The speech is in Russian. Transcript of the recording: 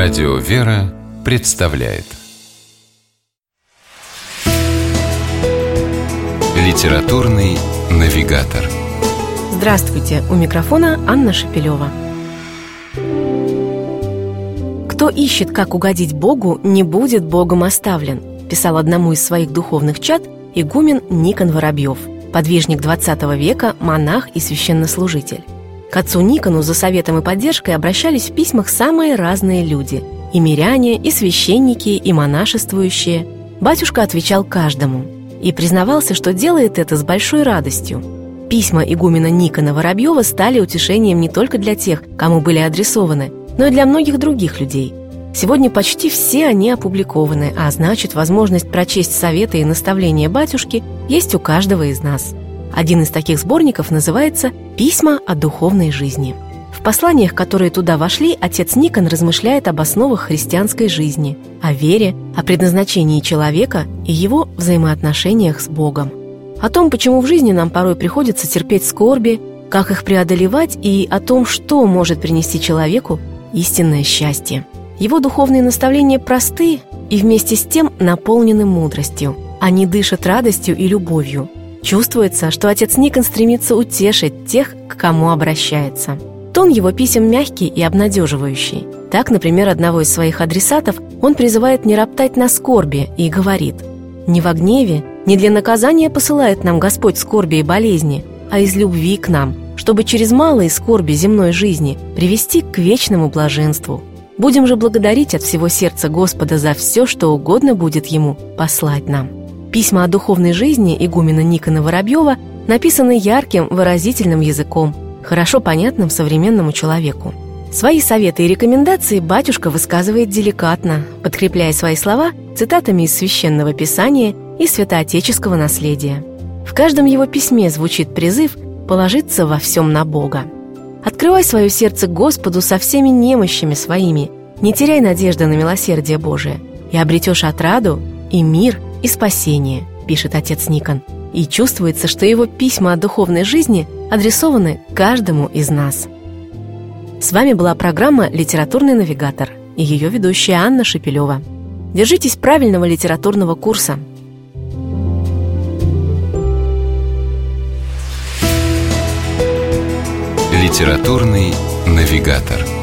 Радио «Вера» представляет Литературный навигатор Здравствуйте! У микрофона Анна Шапилева. «Кто ищет, как угодить Богу, не будет Богом оставлен», писал одному из своих духовных чад игумен Никон Воробьев, подвижник XX века, монах и священнослужитель. К отцу Никону за советом и поддержкой обращались в письмах самые разные люди – и миряне, и священники, и монашествующие. Батюшка отвечал каждому и признавался, что делает это с большой радостью. Письма игумена Никона Воробьева стали утешением не только для тех, кому были адресованы, но и для многих других людей. Сегодня почти все они опубликованы, а значит, возможность прочесть советы и наставления батюшки есть у каждого из нас. Один из таких сборников называется «Письма о духовной жизни». В посланиях, которые туда вошли, отец Никон размышляет об основах христианской жизни, о вере, о предназначении человека и его взаимоотношениях с Богом. О том, почему в жизни нам порой приходится терпеть скорби, как их преодолевать и о том, что может принести человеку истинное счастье. Его духовные наставления просты и вместе с тем наполнены мудростью. Они дышат радостью и любовью. Чувствуется, что отец Никон стремится утешить тех, к кому обращается. Тон его писем мягкий и обнадеживающий. Так, например, одного из своих адресатов он призывает не роптать на скорби и говорит «Не во гневе, не для наказания посылает нам Господь скорби и болезни, а из любви к нам, чтобы через малые скорби земной жизни привести к вечному блаженству. Будем же благодарить от всего сердца Господа за все, что угодно будет Ему послать нам». Письма о духовной жизни игумена Никона Воробьева написаны ярким, выразительным языком, хорошо понятным современному человеку. Свои советы и рекомендации батюшка высказывает деликатно, подкрепляя свои слова цитатами из священного писания и святоотеческого наследия. В каждом его письме звучит призыв положиться во всем на Бога. Открывай свое сердце Господу со всеми немощами своими, не теряй надежды на милосердие Божие, и обретешь отраду, и мир, и спасение, пишет отец Никон. И чувствуется, что его письма о духовной жизни адресованы каждому из нас. С вами была программа «Литературный навигатор» и ее ведущая Анна Шепелева. Держитесь правильного литературного курса. Литературный навигатор.